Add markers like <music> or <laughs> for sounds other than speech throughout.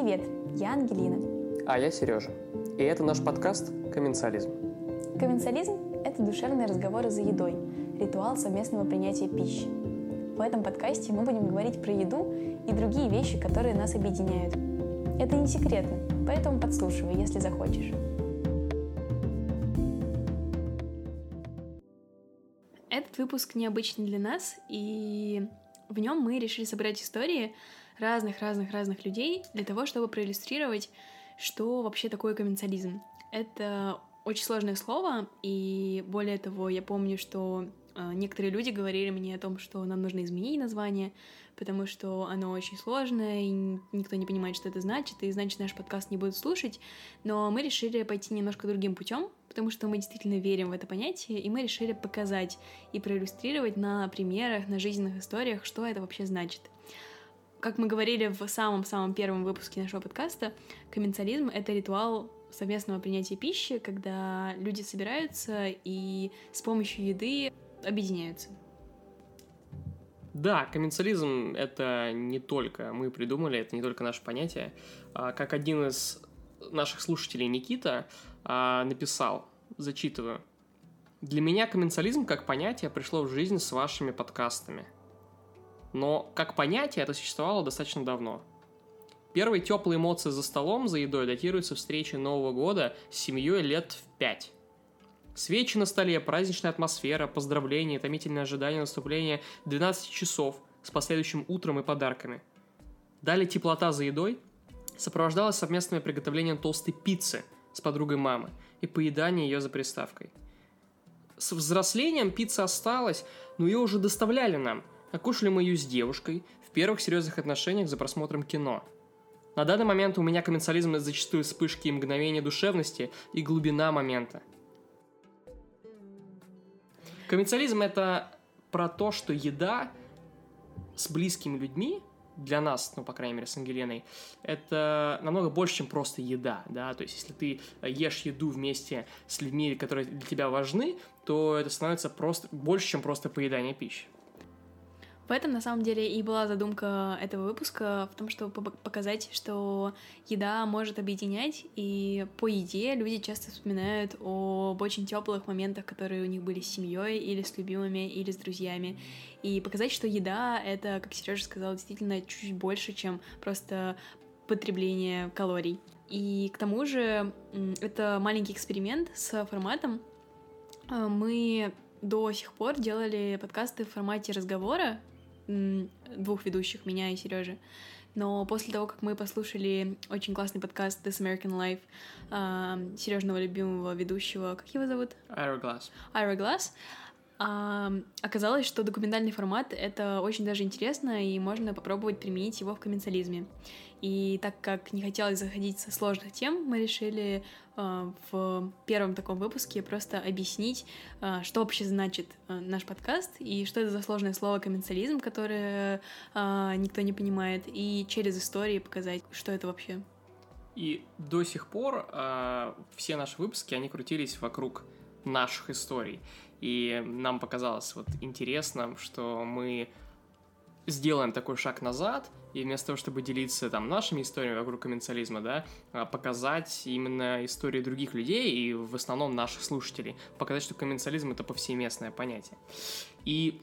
Привет, я Ангелина. А я Сережа. И это наш подкаст «Комменсализм». Комменсализм – это душевные разговоры за едой, ритуал совместного принятия пищи. В этом подкасте мы будем говорить про еду и другие вещи, которые нас объединяют. Это не секретно, поэтому подслушивай, если захочешь. Этот выпуск необычный для нас, и в нем мы решили собрать истории разных-разных-разных людей для того, чтобы проиллюстрировать, что вообще такое комменсализм. Это очень сложное слово, и более того, я помню, что э, некоторые люди говорили мне о том, что нам нужно изменить название, потому что оно очень сложное, и никто не понимает, что это значит, и значит наш подкаст не будут слушать. Но мы решили пойти немножко другим путем, потому что мы действительно верим в это понятие, и мы решили показать и проиллюстрировать на примерах, на жизненных историях, что это вообще значит. Как мы говорили в самом-самом первом выпуске нашего подкаста, комменсализм — это ритуал совместного принятия пищи, когда люди собираются и с помощью еды объединяются. Да, комменсализм — это не только мы придумали, это не только наше понятие. А, как один из наших слушателей, Никита, а, написал, зачитываю, «Для меня комменсализм как понятие пришло в жизнь с вашими подкастами — но как понятие это существовало достаточно давно. Первые теплые эмоции за столом, за едой датируются встречей Нового года с семьей лет в пять. Свечи на столе, праздничная атмосфера, поздравления, томительное ожидание наступления 12 часов с последующим утром и подарками. Далее теплота за едой сопровождалась совместным приготовлением толстой пиццы с подругой мамы и поедание ее за приставкой. С взрослением пицца осталась, но ее уже доставляли нам – Окушали мы ее с девушкой в первых серьезных отношениях за просмотром кино. На данный момент у меня комменсализм это зачастую вспышки и мгновения душевности и глубина момента. Комменсализм это про то, что еда с близкими людьми для нас, ну, по крайней мере, с Ангелиной, это намного больше, чем просто еда, да, то есть если ты ешь еду вместе с людьми, которые для тебя важны, то это становится просто больше, чем просто поедание пищи. В этом, на самом деле, и была задумка этого выпуска, в том, чтобы показать, что еда может объединять, и по еде люди часто вспоминают об очень теплых моментах, которые у них были с семьей, или с любимыми, или с друзьями. И показать, что еда — это, как Сережа сказал, действительно чуть больше, чем просто потребление калорий. И к тому же это маленький эксперимент с форматом. Э, мы до сих пор делали подкасты в формате разговора, двух ведущих, меня и Сережи. Но после того, как мы послушали очень классный подкаст This American Life э, Сережного любимого ведущего, как его зовут? Ira Glass. Ira Glass, а, оказалось, что документальный формат — это очень даже интересно, и можно попробовать применить его в комменсализме. И так как не хотелось заходить со сложных тем, мы решили э, в первом таком выпуске просто объяснить, э, что вообще значит э, наш подкаст, и что это за сложное слово комменсализм, которое э, никто не понимает, и через истории показать, что это вообще. И до сих пор э, все наши выпуски, они крутились вокруг наших историй. И нам показалось вот интересно, что мы сделаем такой шаг назад, и вместо того, чтобы делиться там нашими историями вокруг комменсализма, да, а, показать именно истории других людей и в основном наших слушателей, показать, что комменсализм это повсеместное понятие. И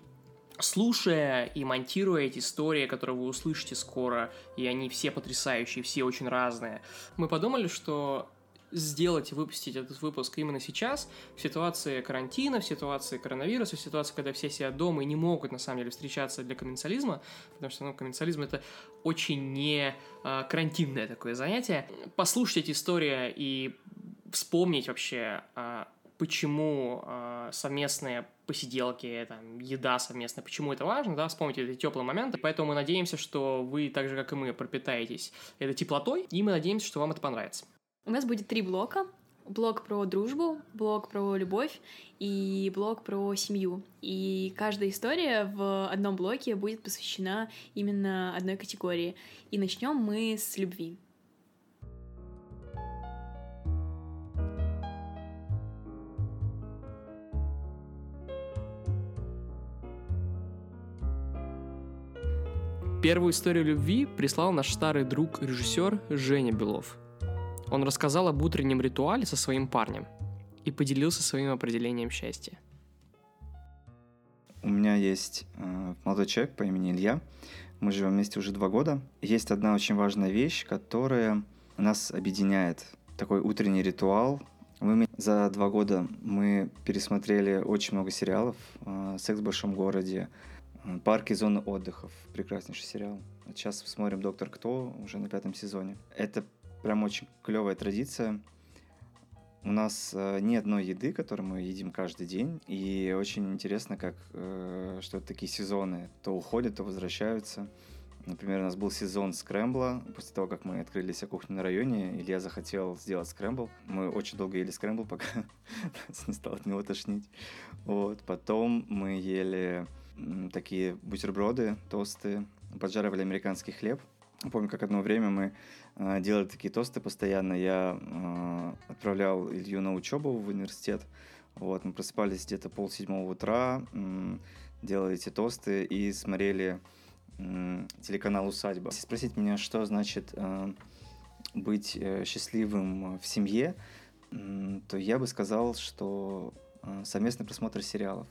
слушая и монтируя эти истории, которые вы услышите скоро, и они все потрясающие, все очень разные, мы подумали, что сделать и выпустить этот выпуск именно сейчас, в ситуации карантина, в ситуации коронавируса, в ситуации, когда все сидят дома и не могут, на самом деле, встречаться для комменсализма, потому что, ну, комменсализм — это очень не а, карантинное такое занятие. Послушать эти истории и вспомнить вообще, а, почему а, совместные посиделки, там, еда совместная, почему это важно, да, вспомнить эти теплые моменты, поэтому мы надеемся, что вы, так же, как и мы, пропитаетесь этой теплотой, и мы надеемся, что вам это понравится. У нас будет три блока. Блок про дружбу, блок про любовь и блок про семью. И каждая история в одном блоке будет посвящена именно одной категории. И начнем мы с любви. Первую историю любви прислал наш старый друг-режиссер Женя Белов. Он рассказал об утреннем ритуале со своим парнем и поделился своим определением счастья. У меня есть э, молодой человек по имени Илья. Мы живем вместе уже два года. Есть одна очень важная вещь, которая нас объединяет. Такой утренний ритуал. Мы за два года мы пересмотрели очень много сериалов. Э, «Секс в большом городе», э, «Парки и зоны отдыхов». Прекраснейший сериал. Сейчас смотрим «Доктор Кто» уже на пятом сезоне. Это прям очень клевая традиция – у нас э, ни одной еды, которую мы едим каждый день, и очень интересно, как э, что это такие сезоны то уходят, то возвращаются. Например, у нас был сезон скрэмбла. После того, как мы открыли себе кухню на районе, Илья захотел сделать скрэмбл. Мы очень долго ели скрэмбл, <laughs> пока не стало от него тошнить. Вот. Потом мы ели такие бутерброды, тосты, поджаривали американский хлеб. Помню, как одно время мы э, делали такие тосты постоянно. Я э, отправлял Илью на учебу в университет. Вот, мы просыпались где-то пол седьмого утра, э, делали эти тосты и смотрели э, телеканал «Усадьба». Если спросить меня, что значит э, быть э, счастливым в семье, э, то я бы сказал, что э, совместный просмотр сериалов.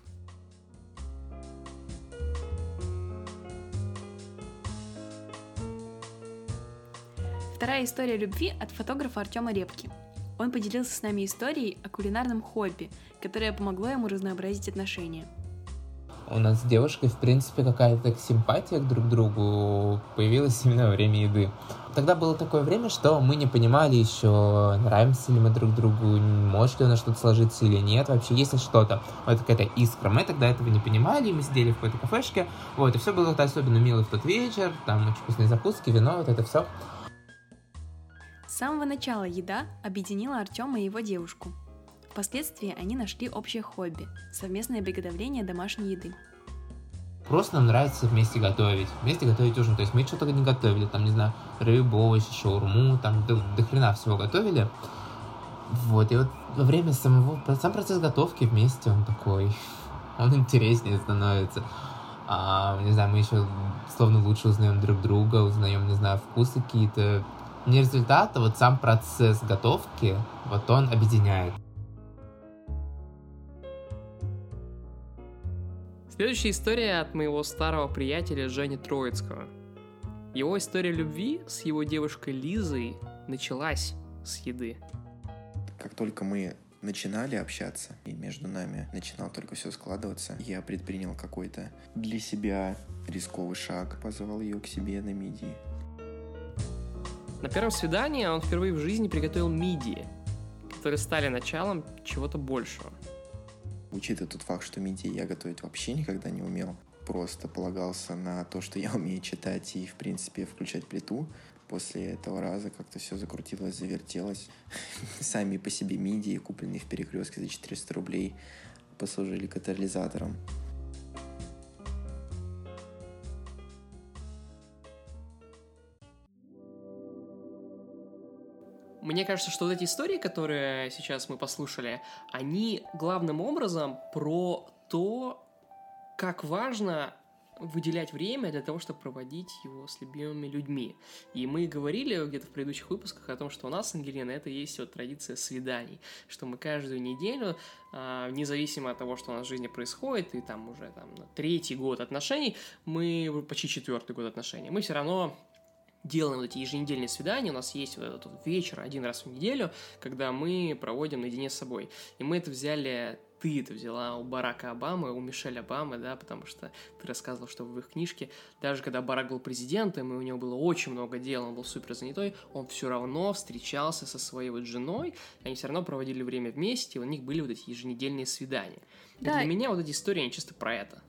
Вторая история любви от фотографа Артема Репки. Он поделился с нами историей о кулинарном хобби, которое помогло ему разнообразить отношения. У нас с девушкой, в принципе, какая-то симпатия к друг другу появилась именно во время еды. Тогда было такое время, что мы не понимали еще, нравимся ли мы друг другу, может ли у нас что-то сложиться или нет, вообще есть ли что-то. Вот какая-то искра. Мы тогда этого не понимали, мы сидели в какой-то кафешке, вот, и все было особенно мило в тот вечер, там очень вкусные закуски, вино, вот это все. С самого начала еда объединила Артема и его девушку. Впоследствии они нашли общее хобби – совместное приготовление домашней еды. Просто нам нравится вместе готовить. Вместе готовить ужин. То есть мы что-то не готовили, там, не знаю, рыбу, овощи, шаурму, там до, до хрена всего готовили. Вот, и вот во время самого, сам процесс готовки вместе, он такой, <laughs> он интереснее становится. А, не знаю, мы еще словно лучше узнаем друг друга, узнаем, не знаю, вкусы какие-то, не результат, а вот сам процесс готовки, вот он объединяет. Следующая история от моего старого приятеля Жени Троицкого. Его история любви с его девушкой Лизой началась с еды. Как только мы начинали общаться, и между нами начинало только все складываться, я предпринял какой-то для себя рисковый шаг, позвал ее к себе на мидии. На первом свидании он впервые в жизни приготовил мидии, которые стали началом чего-то большего. Учитывая тот факт, что мидии я готовить вообще никогда не умел, просто полагался на то, что я <laughs> умею читать и, в принципе, включать плиту. После этого раза как-то все закрутилось, завертелось. <laughs> Сами по себе мидии, купленные в перекрестке за 400 рублей, послужили катализатором. Мне кажется, что вот эти истории, которые сейчас мы послушали, они главным образом про то, как важно выделять время для того, чтобы проводить его с любимыми людьми. И мы говорили где-то в предыдущих выпусках о том, что у нас с Ангелиной это есть вот традиция свиданий, что мы каждую неделю, а, независимо от того, что у нас в жизни происходит, и там уже там третий год отношений, мы почти четвертый год отношений, мы все равно делаем вот эти еженедельные свидания, у нас есть вот этот вечер один раз в неделю, когда мы проводим наедине с собой. И мы это взяли ты это взяла у Барака Обамы, у Мишель Обамы, да, потому что ты рассказывал, что в их книжке, даже когда Барак был президентом, и у него было очень много дел, он был супер занятой, он все равно встречался со своей вот женой, они все равно проводили время вместе, и у них были вот эти еженедельные свидания. Да. И для меня вот эти истории, они чисто про это.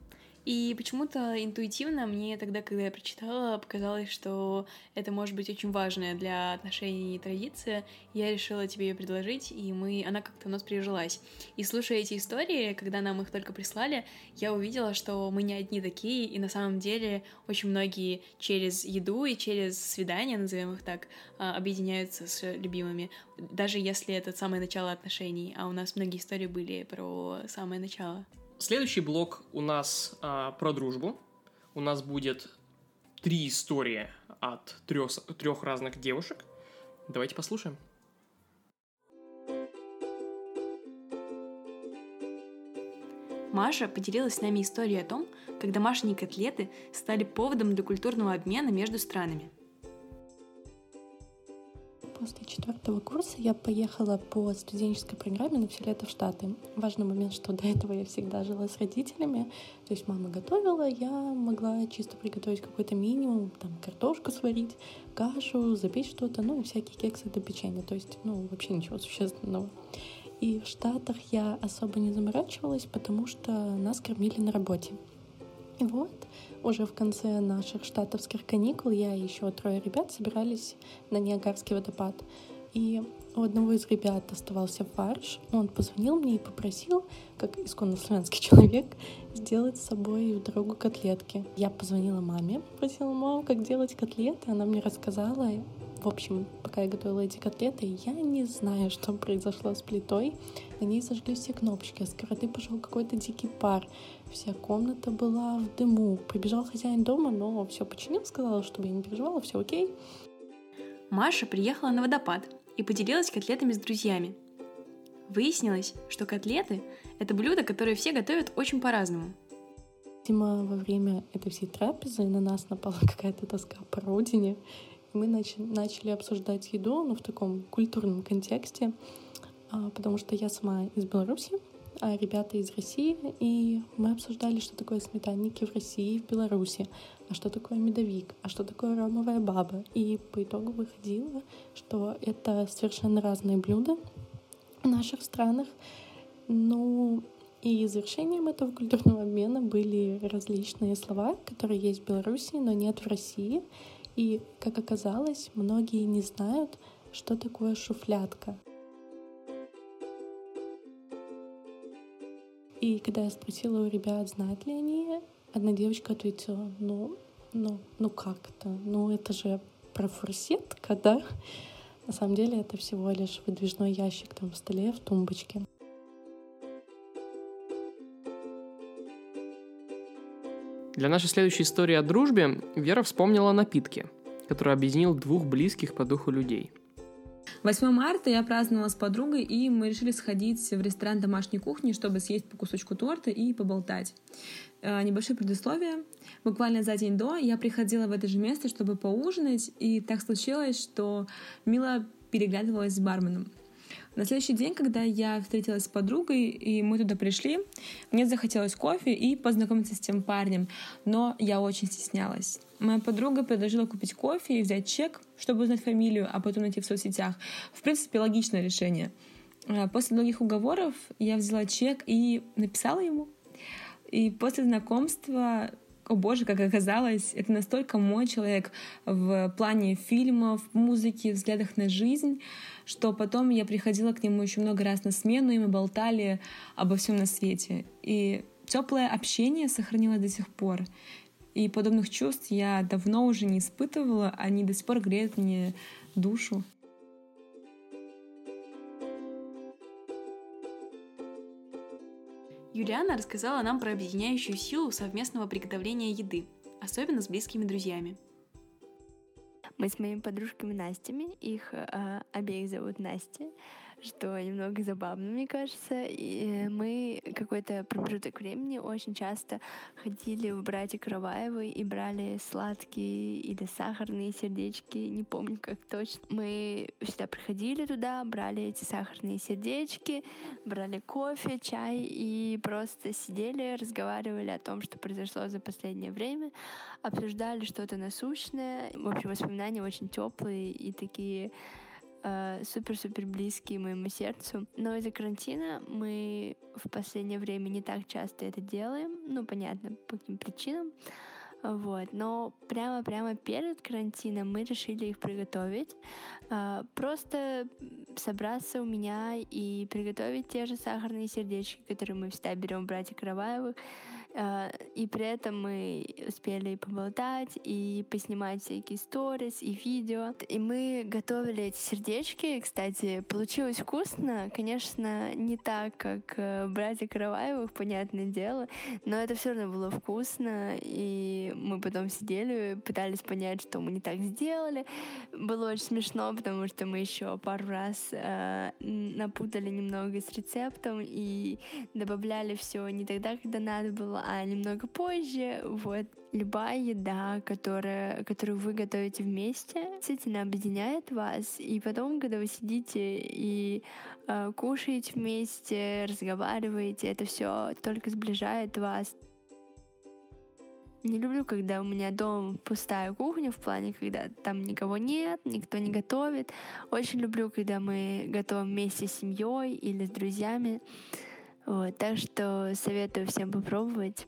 И почему-то интуитивно мне тогда, когда я прочитала, показалось, что это может быть очень важная для отношений традиция. Я решила тебе ее предложить, и мы, она как-то у нас прижилась. И слушая эти истории, когда нам их только прислали, я увидела, что мы не одни такие, и на самом деле очень многие через еду и через свидания, назовем их так, а, объединяются с любимыми, даже если это самое начало отношений, а у нас многие истории были про самое начало. Следующий блок у нас а, про дружбу. У нас будет три истории от трех, трех разных девушек. Давайте послушаем. Маша поделилась с нами историей о том, как домашние котлеты стали поводом для культурного обмена между странами. После четвертого курса я поехала по студенческой программе на все лето в Штаты. Важный момент, что до этого я всегда жила с родителями. То есть мама готовила, я могла чисто приготовить какой-то минимум, там, картошку сварить, кашу, запечь что-то, ну, всякие кексы до печенья. То есть, ну, вообще ничего существенного. И в Штатах я особо не заморачивалась, потому что нас кормили на работе. И вот уже в конце наших штатовских каникул я и еще трое ребят собирались на Ниагарский водопад. И у одного из ребят оставался фарш. Он позвонил мне и попросил, как исконно славянский <laughs> человек, сделать с собой в дорогу котлетки. Я позвонила маме, просила маму, как делать котлеты. Она мне рассказала, в общем, пока я готовила эти котлеты, я не знаю, что произошло с плитой. На ней зажглись все кнопочки, а с сковороды пошел какой-то дикий пар. Вся комната была в дыму. Прибежал хозяин дома, но все починил, сказал, чтобы я не переживала, все окей. Маша приехала на водопад и поделилась котлетами с друзьями. Выяснилось, что котлеты — это блюдо, которое все готовят очень по-разному. Видимо, во время этой всей трапезы на нас напала <laughs> какая-то тоска по родине, мы начали обсуждать еду, но в таком культурном контексте, а, потому что я сама из Беларуси, а ребята из России, и мы обсуждали, что такое сметанники в России и в Беларуси, а что такое медовик, а что такое ромовая баба. И по итогу выходило, что это совершенно разные блюда в наших странах. Ну, и завершением этого культурного обмена были различные слова, которые есть в Беларуси, но нет в России. И, как оказалось, многие не знают, что такое шуфлятка. И когда я спросила у ребят, знают ли они, одна девочка ответила, ну, ну, ну как это? Ну это же про фурсетка, да? На самом деле это всего лишь выдвижной ящик там в столе, в тумбочке. Для нашей следующей истории о дружбе Вера вспомнила напитки, который объединил двух близких по духу людей. 8 марта я праздновала с подругой, и мы решили сходить в ресторан домашней кухни, чтобы съесть по кусочку торта и поболтать. Э, небольшое предисловие. Буквально за день до я приходила в это же место, чтобы поужинать, и так случилось, что Мила переглядывалась с барменом. На следующий день, когда я встретилась с подругой, и мы туда пришли, мне захотелось кофе и познакомиться с тем парнем, но я очень стеснялась. Моя подруга предложила купить кофе и взять чек, чтобы узнать фамилию, а потом найти в соцсетях. В принципе, логичное решение. А, после многих уговоров я взяла чек и написала ему. И после знакомства о боже, как оказалось, это настолько мой человек в плане фильмов, музыки, взглядах на жизнь, что потом я приходила к нему еще много раз на смену, и мы болтали обо всем на свете. И теплое общение сохранилось до сих пор. И подобных чувств я давно уже не испытывала, они до сих пор греют мне душу. Юлиана рассказала нам про объединяющую силу совместного приготовления еды, особенно с близкими друзьями. Мы с моими подружками Настями, их э, обеих зовут Настя, что немного забавно, мне кажется. И мы какой-то промежуток времени очень часто ходили в братья Караваевы и брали сладкие или сахарные сердечки, не помню как точно. Мы всегда приходили туда, брали эти сахарные сердечки, брали кофе, чай и просто сидели, разговаривали о том, что произошло за последнее время, обсуждали что-то насущное. В общем, воспоминания очень теплые и такие Э, супер-супер близкие моему сердцу. Но из-за карантина мы в последнее время не так часто это делаем. Ну, понятно, по каким причинам. Вот. Но прямо-прямо перед карантином мы решили их приготовить. А, просто собраться у меня и приготовить те же сахарные сердечки, которые мы всегда берем братья Караваевых, А, и при этом мы успели и поболтать, и поснимать всякие сторис, и видео. И мы готовили эти сердечки. Кстати, получилось вкусно. Конечно, не так, как э, братья Караваевых, понятное дело, но это все равно было вкусно. И мы потом сидели, пытались понять, что мы не так сделали. Было очень смешно, потому что мы еще пару раз э, напутали немного с рецептом и добавляли все не тогда, когда надо было, а немного позже. Вот любая еда, которая, которую вы готовите вместе, действительно объединяет вас. И потом, когда вы сидите и э, кушаете вместе, разговариваете, это все только сближает вас. Не люблю, когда у меня дома пустая кухня, в плане, когда там никого нет, никто не готовит. Очень люблю, когда мы готовим вместе с семьей или с друзьями. Вот, так что советую всем попробовать.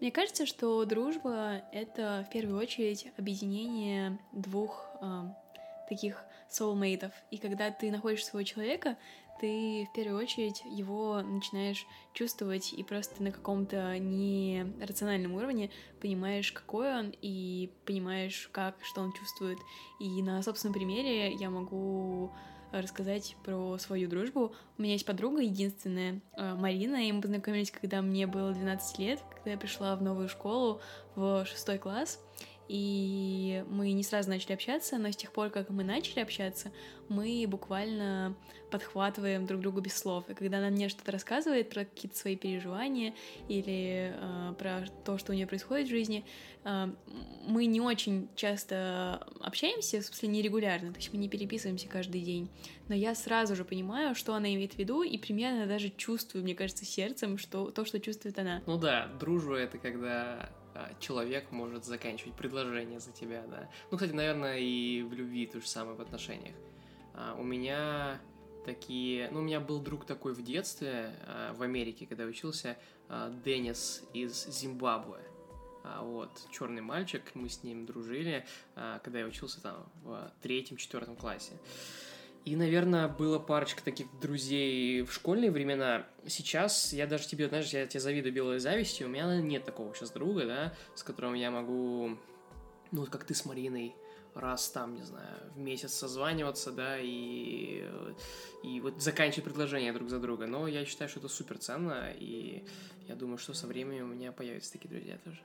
Мне кажется, что дружба — это в первую очередь объединение двух э, таких soulmate'ов. И когда ты находишь своего человека, ты в первую очередь его начинаешь чувствовать и просто на каком-то нерациональном уровне понимаешь, какой он, и понимаешь, как, что он чувствует. И на собственном примере я могу рассказать про свою дружбу. У меня есть подруга единственная, э, Марина, и мы познакомились, когда мне было 12 лет, когда я пришла в новую школу в шестой класс и мы не сразу начали общаться, но с тех пор, как мы начали общаться, мы буквально подхватываем друг друга без слов. И когда она мне что-то рассказывает про какие-то свои переживания или э, про то, что у нее происходит в жизни, э, мы не очень часто общаемся, в смысле нерегулярно, то есть мы не переписываемся каждый день. Но я сразу же понимаю, что она имеет в виду, и примерно даже чувствую, мне кажется, сердцем, что то, что чувствует она. Ну да, дружба это когда человек может заканчивать предложение за тебя, да. Ну, кстати, наверное, и в любви то же самое в отношениях. А, у меня такие... Ну, у меня был друг такой в детстве, а, в Америке, когда учился, Деннис из Зимбабве. Вот, черный мальчик, мы с ним дружили, когда я учился там в третьем-четвертом классе. И, наверное, было парочка таких друзей в школьные времена. Сейчас я даже тебе, знаешь, я тебе завидую белой завистью. У меня нет такого сейчас друга, да, с которым я могу, ну, как ты с Мариной, раз там, не знаю, в месяц созваниваться, да, и, и вот заканчивать предложения друг за друга. Но я считаю, что это супер ценно, и я думаю, что со временем у меня появятся такие друзья тоже.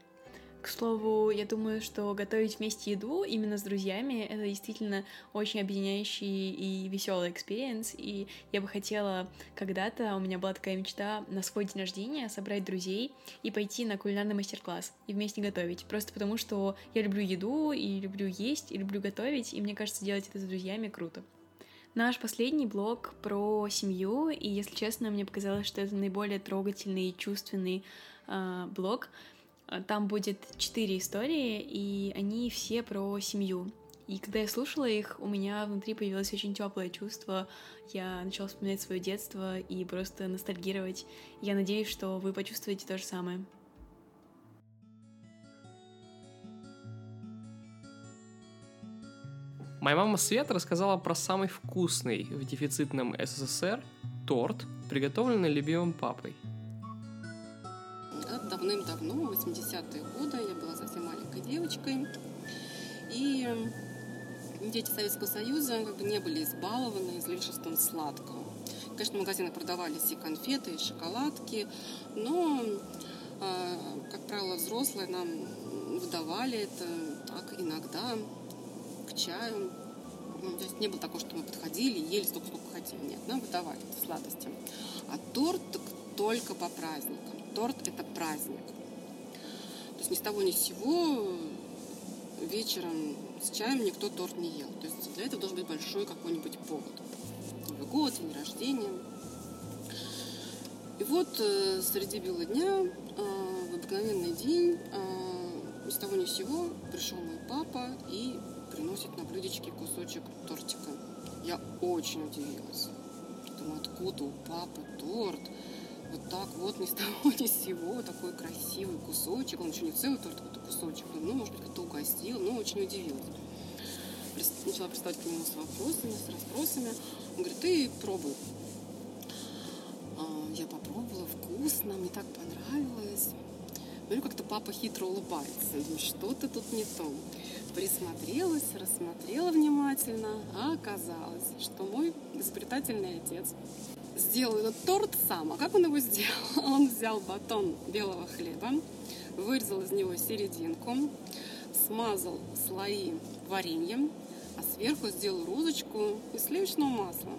К слову, я думаю, что готовить вместе еду именно с друзьями — это действительно очень объединяющий и веселый experience, и я бы хотела когда-то, у меня была такая мечта на свой день рождения собрать друзей и пойти на кулинарный мастер-класс и вместе готовить, просто потому что я люблю еду, и люблю есть, и люблю готовить, и мне кажется, делать это с друзьями круто. Наш последний блог про семью, и, если честно, мне показалось, что это наиболее трогательный и чувственный э, блог, там будет четыре истории, и они все про семью. И когда я слушала их, у меня внутри появилось очень теплое чувство. Я начала вспоминать свое детство и просто ностальгировать. Я надеюсь, что вы почувствуете то же самое. Моя мама Света рассказала про самый вкусный в дефицитном СССР торт, приготовленный любимым папой давным-давно, 80-е годы, я была совсем маленькой девочкой. И дети Советского Союза как бы не были избалованы излишеством сладкого. Конечно, в магазинах продавались и конфеты, и шоколадки, но, а, как правило, взрослые нам выдавали это так иногда к чаю. Ну, то есть не было такого, что мы подходили ели столько, сколько хотели. Нет, нам выдавали сладости. А торт только по праздникам торт — это праздник. То есть ни с того ни с сего вечером с чаем никто торт не ел. То есть для этого должен быть большой какой-нибудь повод. Новый год, день рождения. И вот э, среди бела дня, э, в обыкновенный день, э, ни с того ни с сего пришел мой папа и приносит на блюдечке кусочек тортика. Я очень удивилась. Думаю, откуда у папы торт? Вот так вот ни с того ни с сего такой красивый кусочек. Он еще не целый торт, а кусочек. Ну, может быть, кто угостил, но очень удивилась. Начала приставать к нему с вопросами, с расспросами. Он говорит, ты пробуй. было вкусно, мне так понравилось. Ну как-то папа хитро улыбается. Ну что-то тут не то. Присмотрелась, рассмотрела внимательно, а оказалось, что мой изобретательный отец сделал этот торт сам. А как он его сделал? <laughs> Он взял батон белого хлеба, вырезал из него серединку, смазал слои вареньем, а сверху сделал розочку из сливочного масла.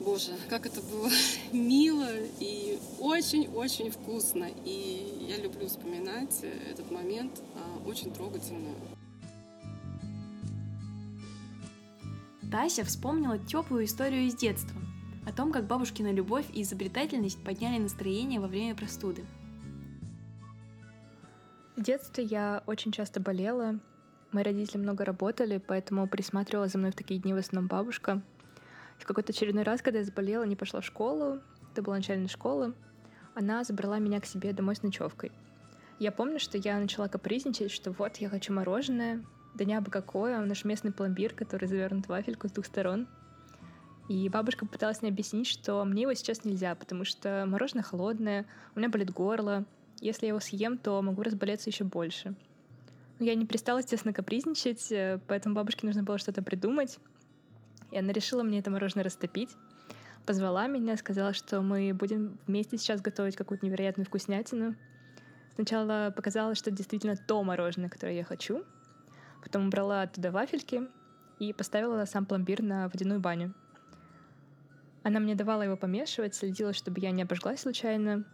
Боже, как это было <laughs> мило и очень-очень вкусно. И я люблю вспоминать этот момент а, очень трогательно. Тася вспомнила теплую историю из детства о том, как бабушкина любовь и изобретательность подняли настроение во время простуды. В детстве я очень часто болела. Мои родители много работали, поэтому присматривала за мной в такие дни в основном бабушка. В какой-то очередной раз, когда я заболела, не пошла в школу, это была начальная школа, она забрала меня к себе домой с ночевкой. Я помню, что я начала капризничать, что вот, я хочу мороженое, да не абы какое, наш местный пломбир, который завернут в вафельку с двух сторон. И бабушка пыталась мне объяснить, что мне его сейчас нельзя, потому что мороженое холодное, у меня болит горло, если я его съем, то могу разболеться еще больше. Но я не перестала, естественно, капризничать, э, поэтому бабушке нужно было что-то придумать. И она решила мне это мороженое растопить. Позвала меня, сказала, что мы будем вместе сейчас готовить какую-то невероятную вкуснятину. Сначала показала, что действительно то мороженое, которое я хочу. Потом убрала оттуда вафельки и поставила сам пломбир на водяную баню. Она мне давала его помешивать, следила, чтобы я не обожглась случайно.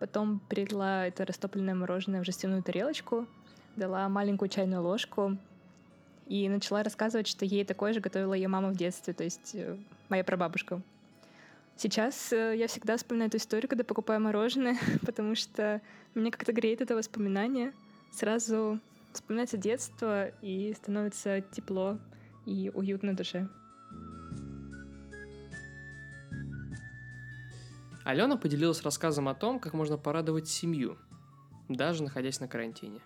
Потом перелила это растопленное мороженое в жестяную тарелочку, дала маленькую чайную ложку и начала рассказывать, что ей такое же готовила ее мама в детстве, то есть э, моя прабабушка. Сейчас э, я всегда вспоминаю эту историю, когда покупаю мороженое, <laughs> потому что мне как-то греет это воспоминание. Сразу вспоминается детство и становится тепло и уютно душе. Алена поделилась рассказом о том, как можно порадовать семью, даже находясь на карантине.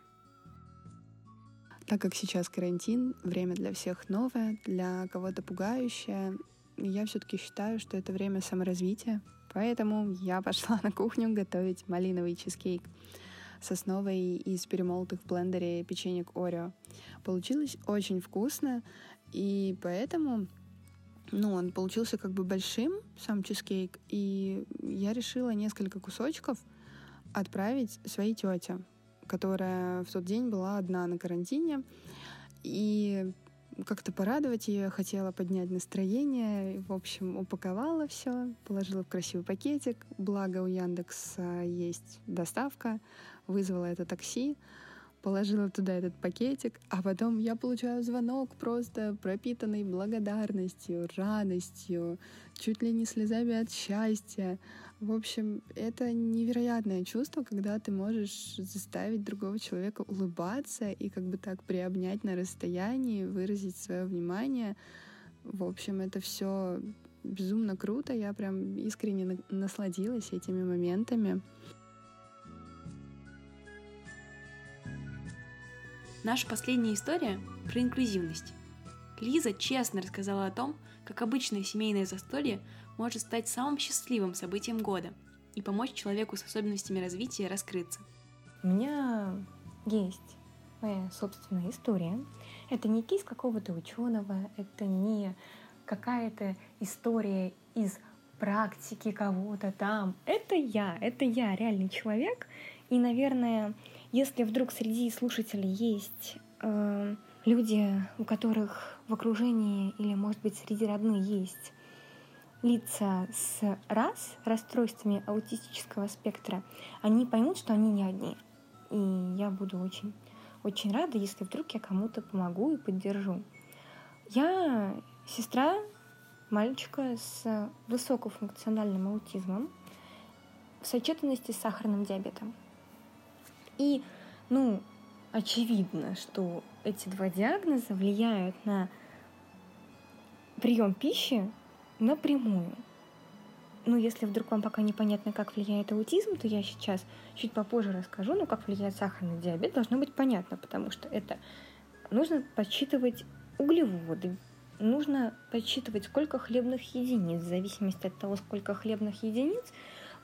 Так как сейчас карантин, время для всех новое, для кого-то пугающее, я все-таки считаю, что это время саморазвития. Поэтому я пошла на кухню готовить малиновый чизкейк с основой из перемолотых в блендере печенек Орео. Получилось очень вкусно, и поэтому ну, он получился как бы большим, сам чизкейк, и я решила несколько кусочков отправить своей тете, которая в тот день была одна на карантине, и как-то порадовать ее, хотела поднять настроение. В общем, упаковала все, положила в красивый пакетик. Благо у Яндекса есть доставка. Вызвала это такси положила туда этот пакетик, а потом я получаю звонок просто пропитанный благодарностью, радостью, чуть ли не слезами от счастья. В общем, это невероятное чувство, когда ты можешь заставить другого человека улыбаться и как бы так приобнять на расстоянии, выразить свое внимание. В общем, это все безумно круто. Я прям искренне насладилась этими моментами. Наша последняя история про инклюзивность. Лиза честно рассказала о том, как обычное семейное застолье может стать самым счастливым событием года и помочь человеку с особенностями развития раскрыться. У меня есть моя собственная история. Это не кейс какого-то ученого, это не какая-то история из практики кого-то там. Это я, это я, реальный человек. И, наверное, если вдруг среди слушателей есть э, люди, у которых в окружении или, может быть, среди родных есть лица с раз расстройствами аутистического спектра, они поймут, что они не одни. И я буду очень, очень рада, если вдруг я кому-то помогу и поддержу. Я сестра мальчика с высокофункциональным аутизмом в сочетанности с сахарным диабетом. И, ну, очевидно, что эти два диагноза влияют на прием пищи напрямую. Ну, если вдруг вам пока непонятно, как влияет аутизм, то я сейчас чуть попозже расскажу, но как влияет сахарный диабет, должно быть понятно, потому что это нужно подсчитывать углеводы, нужно подсчитывать, сколько хлебных единиц. В зависимости от того, сколько хлебных единиц,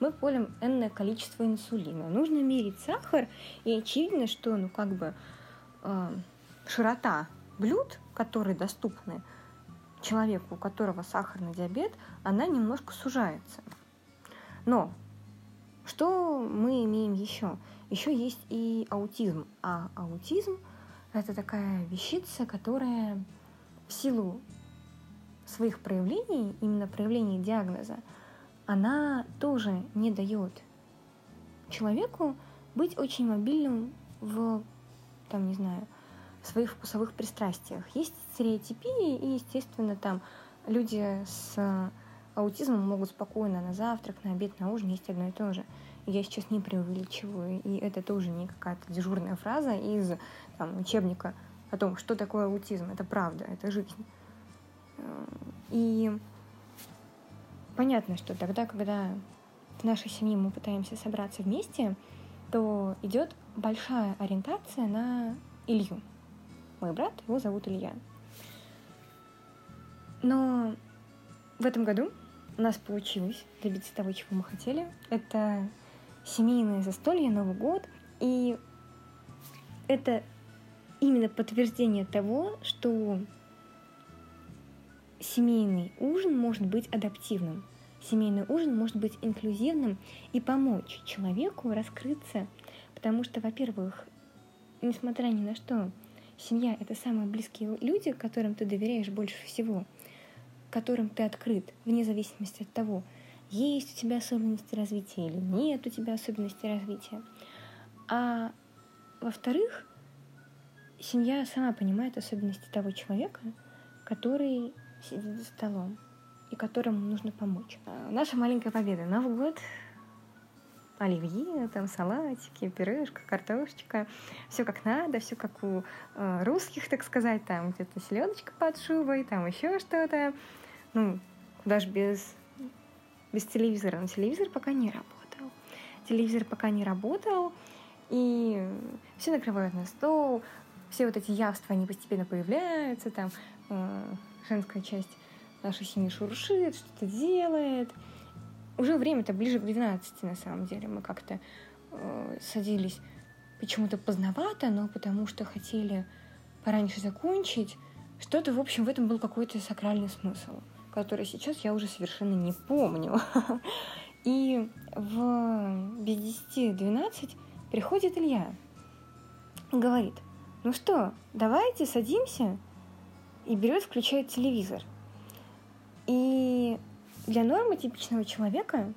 мы колем энное количество инсулина. Нужно мерить сахар, и очевидно, что, ну, как бы, э, широта блюд, которые доступны человеку, у которого сахарный диабет, она немножко сужается. Но что мы имеем еще? Еще есть и аутизм. А аутизм – это такая вещица, которая в силу своих проявлений, именно проявлений диагноза, она тоже не дает человеку быть очень мобильным в, там, не знаю, своих вкусовых пристрастиях. Есть стереотипии, и, естественно, там люди с аутизмом могут спокойно на завтрак, на обед, на ужин есть одно и то же. Я сейчас не преувеличиваю, и это тоже не какая-то дежурная фраза из там, учебника о том, что такое аутизм. Это правда, это жизнь. И понятно, что тогда, когда в нашей семье мы пытаемся собраться вместе, то идет большая ориентация на Илью. Мой брат, его зовут Илья. Но в этом году у нас получилось добиться того, чего мы хотели. Это семейное застолье, Новый год. И это именно подтверждение того, что семейный ужин может быть адаптивным. Семейный ужин может быть инклюзивным и помочь человеку раскрыться. Потому что, во-первых, несмотря ни на что, Семья — это самые близкие люди, которым ты доверяешь больше всего, которым ты открыт, вне зависимости от того, есть у тебя особенности развития или нет у тебя особенностей развития. А во-вторых, семья сама понимает особенности того человека, который сидит за столом и которому нужно помочь. Наша маленькая победа. Новый год оливье, там салатики, пирожка, картошечка, все как надо, все как у э, русских, так сказать, там где-то селедочка под шубой, там еще что-то. Ну, даже без, без телевизора. Но телевизор пока не работал. Телевизор пока не работал, и все накрывают на стол, все вот эти явства, они постепенно появляются, там э, женская часть нашей семьи шуршит, что-то делает, уже время-то ближе к 12, на самом деле. Мы как-то э, садились почему-то поздновато, но потому что хотели пораньше закончить. Что-то, в общем, в этом был какой-то сакральный смысл, который сейчас я уже совершенно не помню. <laughs> И в без 10-12 приходит Илья говорит, ну что, давайте садимся, и берет, включает телевизор. И для нормы типичного человека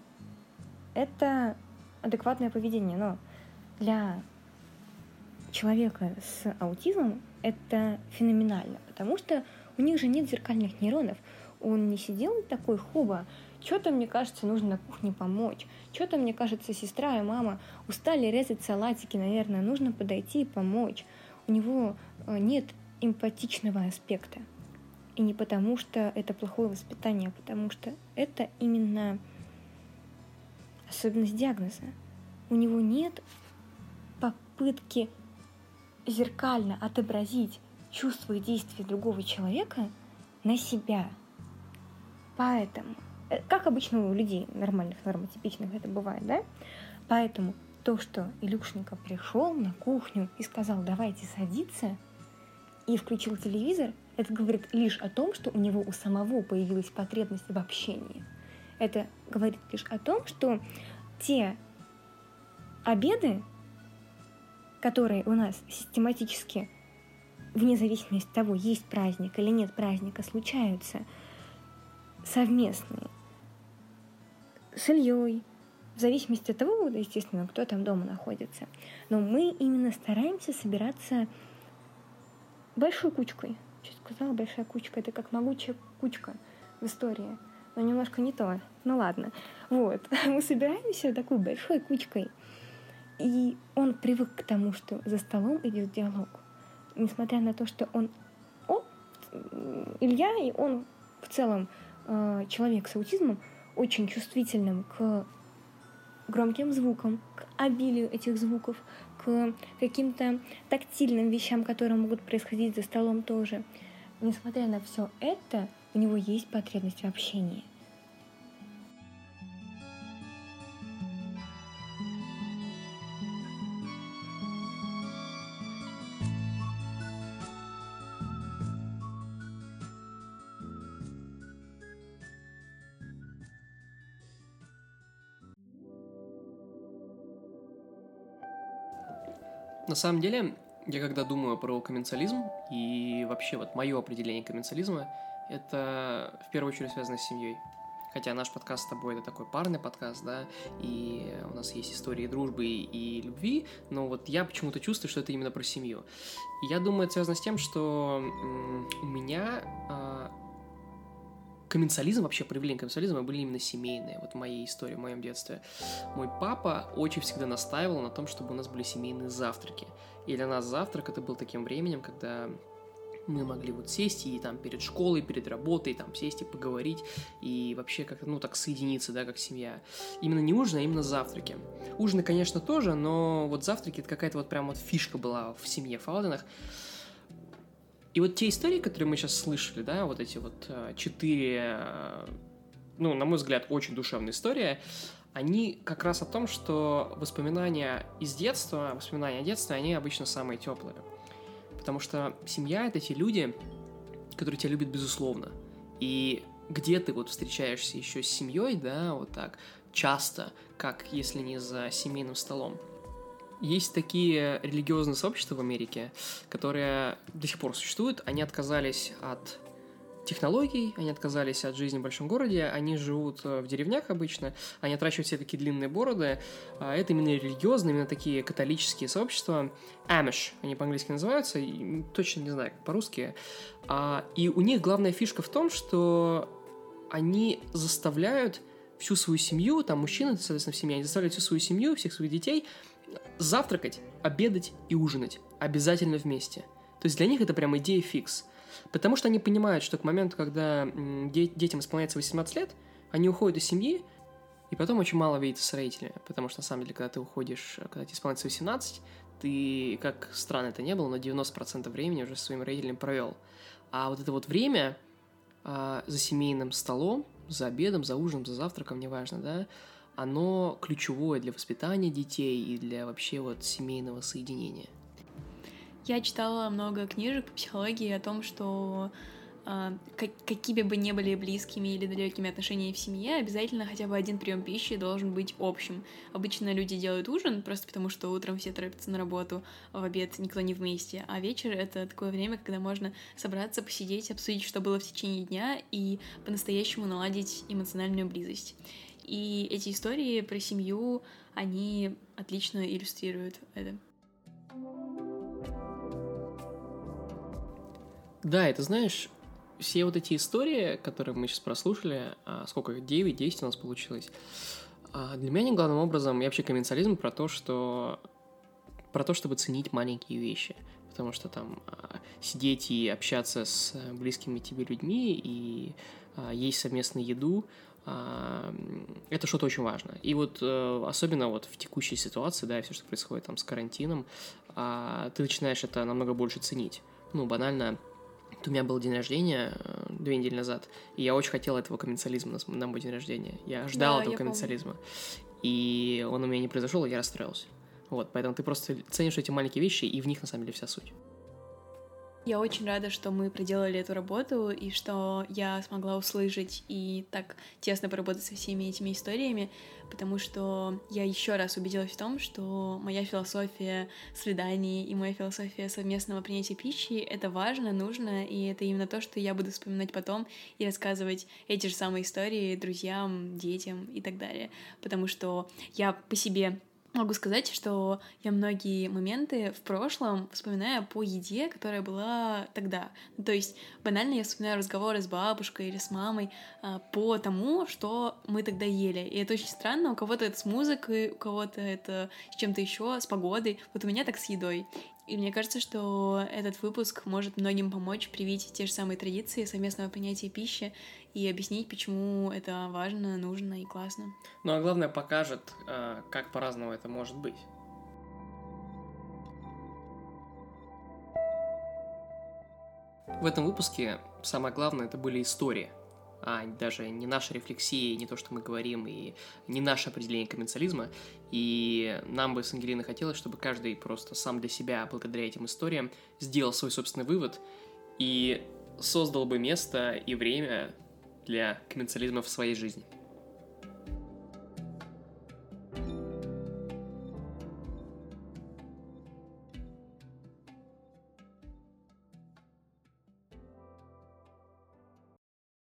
это адекватное поведение, но для человека с аутизмом это феноменально, потому что у них же нет зеркальных нейронов. Он не сидел такой хуба, что-то, мне кажется, нужно на кухне помочь. Что-то, мне кажется, сестра и мама устали резать салатики, наверное, нужно подойти и помочь. У него э, нет эмпатичного аспекта. И не потому, что это плохое воспитание, а потому что это именно особенность диагноза. У него нет попытки зеркально отобразить чувства и действия другого человека на себя. Поэтому, э, как обычно у людей нормальных, нормотипичных это бывает, да? Поэтому то, что Илюшенька пришел на кухню и сказал, давайте садиться, и включил телевизор, это говорит лишь о том, что у него у самого появилась потребность в общении. Это говорит лишь о том, что те обеды, которые у нас систематически, вне зависимости от того, есть праздник или нет праздника, случаются совместные с Ильей, в зависимости от того, естественно, кто там дома находится. Но мы именно стараемся собираться большой кучкой, Чуть сказала, большая кучка. Это как могучая кучка в истории. Но немножко не то. Ну ладно. Вот. <laughs> Мы собираемся такой большой кучкой. И он привык к тому, что за столом идет диалог. Несмотря на то, что он... О, Илья, и он в целом э, человек с аутизмом, очень чувствительным к громким звукам, к обилию этих звуков, к каким-то тактильным вещам, которые могут происходить за столом тоже. Несмотря на все это, у него есть потребность в общении. Самом деле, я когда думаю про комменциализм и вообще вот мое определение комменциализма, это в первую очередь связано с семьей. Хотя наш подкаст с тобой это такой парный подкаст, да, и у нас есть истории дружбы и любви, но вот я почему-то чувствую, что это именно про семью. И я думаю, это связано с тем, что у меня а, комменциализм, вообще проявление комменциализма были именно семейные, вот в моей истории, в моем детстве. Мой папа очень всегда настаивал на том, чтобы у нас были семейные завтраки. И для нас завтрак это был таким временем, когда мы могли вот сесть и там перед школой, перед работой, там сесть и поговорить, и вообще как-то, ну, так соединиться, да, как семья. Именно не ужин, а именно завтраки. Ужины, конечно, тоже, но вот завтраки это какая-то вот прям вот фишка была в семье Фалденах. И вот те истории, которые мы сейчас слышали, да, вот эти вот э, четыре, э, ну, на мой взгляд, очень душевные истории, они как раз о том, что воспоминания из детства, воспоминания о детстве, они обычно самые теплые. Потому что семья — это те люди, которые тебя любят безусловно. И где ты вот встречаешься еще с семьей, да, вот так, часто, как если не за семейным столом. Есть такие религиозные сообщества в Америке, которые до сих пор существуют. Они отказались от технологий, они отказались от жизни в большом городе, они живут э, в деревнях обычно, они отращивают все такие длинные бороды. А это именно религиозные, именно такие католические сообщества. Амиш, они по-английски называются, точно не знаю, по-русски. А, и у них главная фишка в том, что они заставляют всю свою семью, там мужчины, соответственно, в семье, они заставляют всю свою семью, всех своих детей завтракать, обедать и ужинать обязательно вместе. То есть для них это прям идея фикс. Потому что они понимают, что к моменту, когда детям исполняется 18 лет, они уходят из семьи, и потом очень мало видят с родителями. Потому что, на самом деле, когда ты уходишь, когда тебе исполняется 18, ты, как странно это не было, но 90% времени уже со своим родителем провел. А вот это вот время а, за семейным столом, за обедом, за ужином, за завтраком, неважно, да, оно ключевое для воспитания детей и для вообще вот семейного соединения. Я читала много книжек по психологии о том, что э, как, какими бы ни были близкими или далекими отношения в семье, обязательно хотя бы один прием пищи должен быть общим. Обычно люди делают ужин просто потому, что утром все торопятся на работу, в обед никто не вместе, а вечер — это такое время, когда можно собраться, посидеть, обсудить, что было в течение дня и по-настоящему наладить эмоциональную близость. И эти истории про семью, они отлично иллюстрируют это. Да, это знаешь, все вот эти истории, которые мы сейчас прослушали, а сколько их, 9-10 у нас получилось, а для меня они главным образом, и вообще комменциализм про то, что про то, чтобы ценить маленькие вещи. Потому что там а, сидеть и общаться с близкими тебе людьми и есть совместную еду, это что-то очень важно. И вот э, особенно вот в текущей ситуации, да, все, что происходит там с карантином, ты начинаешь это намного больше ценить. Ну, банально, у меня был день рождения э, две недели назад, и я очень хотел этого комменциализма на, на мой день рождения. Я ждал да, этого я комменциализма. Помню. И он у меня не произошел, и я расстроился. Вот, поэтому ты просто ценишь эти маленькие вещи, и в них на самом деле вся суть. Я очень рада, что мы проделали эту работу и что я смогла услышать и так тесно поработать со всеми этими историями, потому что я еще раз убедилась в том, что моя философия свиданий и моя философия совместного принятия пищи — это важно, нужно, и это именно то, что я буду вспоминать потом и рассказывать эти же самые истории друзьям, детям и так далее. Потому что я по себе Могу сказать, что я многие моменты в прошлом вспоминаю по еде, которая была тогда. Ну, то есть банально я вспоминаю разговоры с бабушкой или с мамой а, по тому, что мы тогда ели. И это очень странно. У кого-то это с музыкой, у кого-то это с чем-то еще, с погодой. Вот у меня так с едой. И мне кажется, что этот выпуск может многим помочь привить те же самые традиции совместного принятия пищи и объяснить, почему это важно, нужно и классно. Ну а главное покажет, э, как по-разному это может быть. В этом выпуске самое главное это были истории а даже не наша рефлексия, не то, что мы говорим, и не наше определение комменциализма. И нам бы с Ангелиной хотелось, чтобы каждый просто сам для себя, благодаря этим историям, сделал свой собственный вывод и создал бы место и время для комменциализма в своей жизни.